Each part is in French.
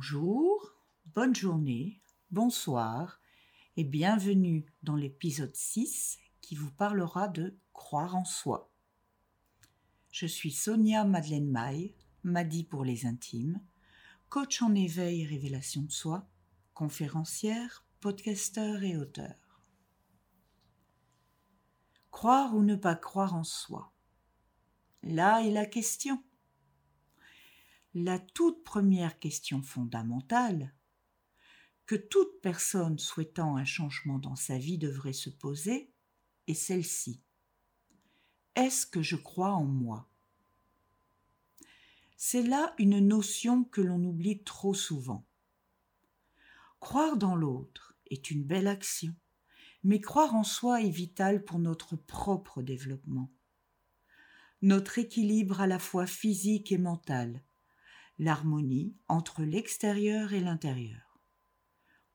Bonjour, bonne journée, bonsoir et bienvenue dans l'épisode 6 qui vous parlera de croire en soi. Je suis Sonia Madeleine Maille, Madi pour les intimes, coach en éveil et révélation de soi, conférencière, podcasteur et auteur. Croire ou ne pas croire en soi? Là est la question. La toute première question fondamentale que toute personne souhaitant un changement dans sa vie devrait se poser est celle-ci. Est-ce que je crois en moi? C'est là une notion que l'on oublie trop souvent. Croire dans l'autre est une belle action, mais croire en soi est vital pour notre propre développement notre équilibre à la fois physique et mental, l'harmonie entre l'extérieur et l'intérieur.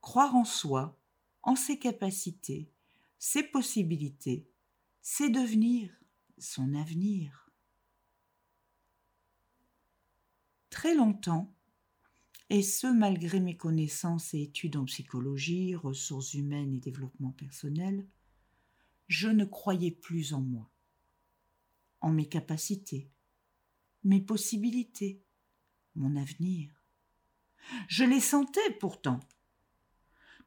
Croire en soi, en ses capacités, ses possibilités, c'est devenir son avenir. Très longtemps, et ce malgré mes connaissances et études en psychologie, ressources humaines et développement personnel, je ne croyais plus en moi en mes capacités, mes possibilités, mon avenir. Je les sentais pourtant.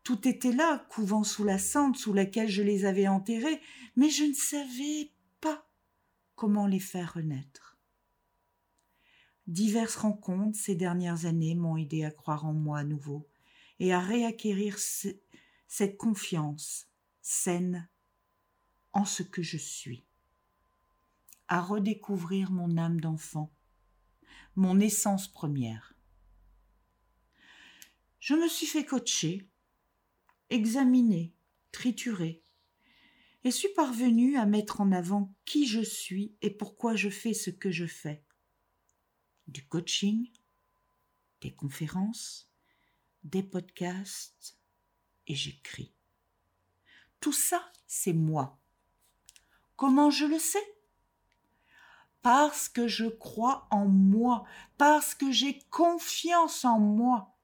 Tout était là, couvant sous la cendre sous laquelle je les avais enterrés, mais je ne savais pas comment les faire renaître. Diverses rencontres ces dernières années m'ont aidé à croire en moi à nouveau et à réacquérir cette confiance saine en ce que je suis à redécouvrir mon âme d'enfant, mon essence première. Je me suis fait coacher, examiner, triturer, et suis parvenue à mettre en avant qui je suis et pourquoi je fais ce que je fais. Du coaching, des conférences, des podcasts, et j'écris. Tout ça, c'est moi. Comment je le sais? Parce que je crois en moi, parce que j'ai confiance en moi.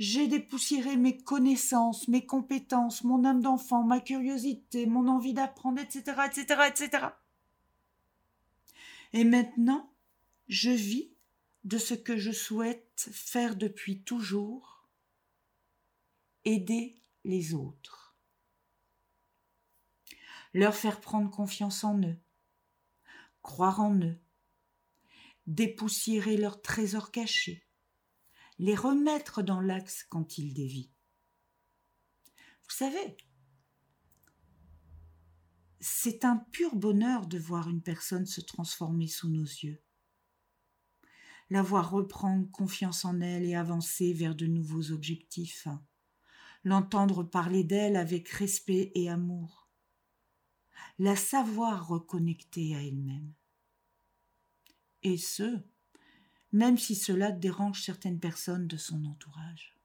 J'ai dépoussiéré mes connaissances, mes compétences, mon âme d'enfant, ma curiosité, mon envie d'apprendre, etc., etc., etc. Et maintenant, je vis de ce que je souhaite faire depuis toujours, aider les autres, leur faire prendre confiance en eux, croire en eux, dépoussiérer leurs trésors cachés, les remettre dans l'axe quand ils dévient. Vous savez, c'est un pur bonheur de voir une personne se transformer sous nos yeux, la voir reprendre confiance en elle et avancer vers de nouveaux objectifs, l'entendre parler d'elle avec respect et amour la savoir reconnecter à elle-même. Et ce, même si cela dérange certaines personnes de son entourage.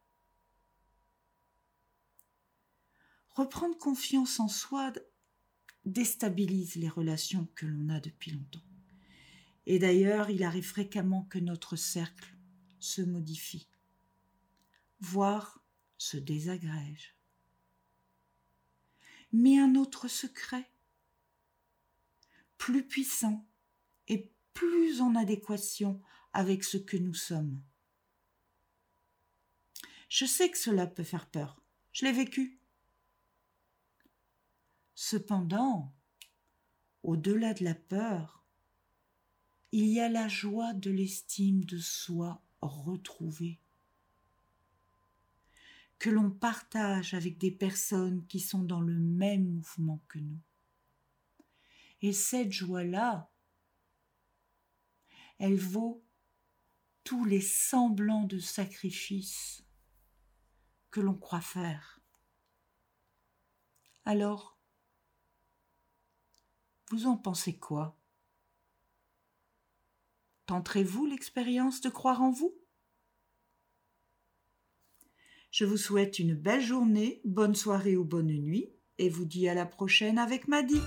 Reprendre confiance en soi déstabilise les relations que l'on a depuis longtemps. Et d'ailleurs, il arrive fréquemment que notre cercle se modifie, voire se désagrège. Mais un autre secret plus puissant et plus en adéquation avec ce que nous sommes. Je sais que cela peut faire peur, je l'ai vécu. Cependant, au-delà de la peur, il y a la joie de l'estime de soi retrouvée, que l'on partage avec des personnes qui sont dans le même mouvement que nous. Et cette joie-là, elle vaut tous les semblants de sacrifices que l'on croit faire. Alors, vous en pensez quoi? Tenterez-vous l'expérience de croire en vous? Je vous souhaite une belle journée, bonne soirée ou bonne nuit, et vous dis à la prochaine avec Maddy.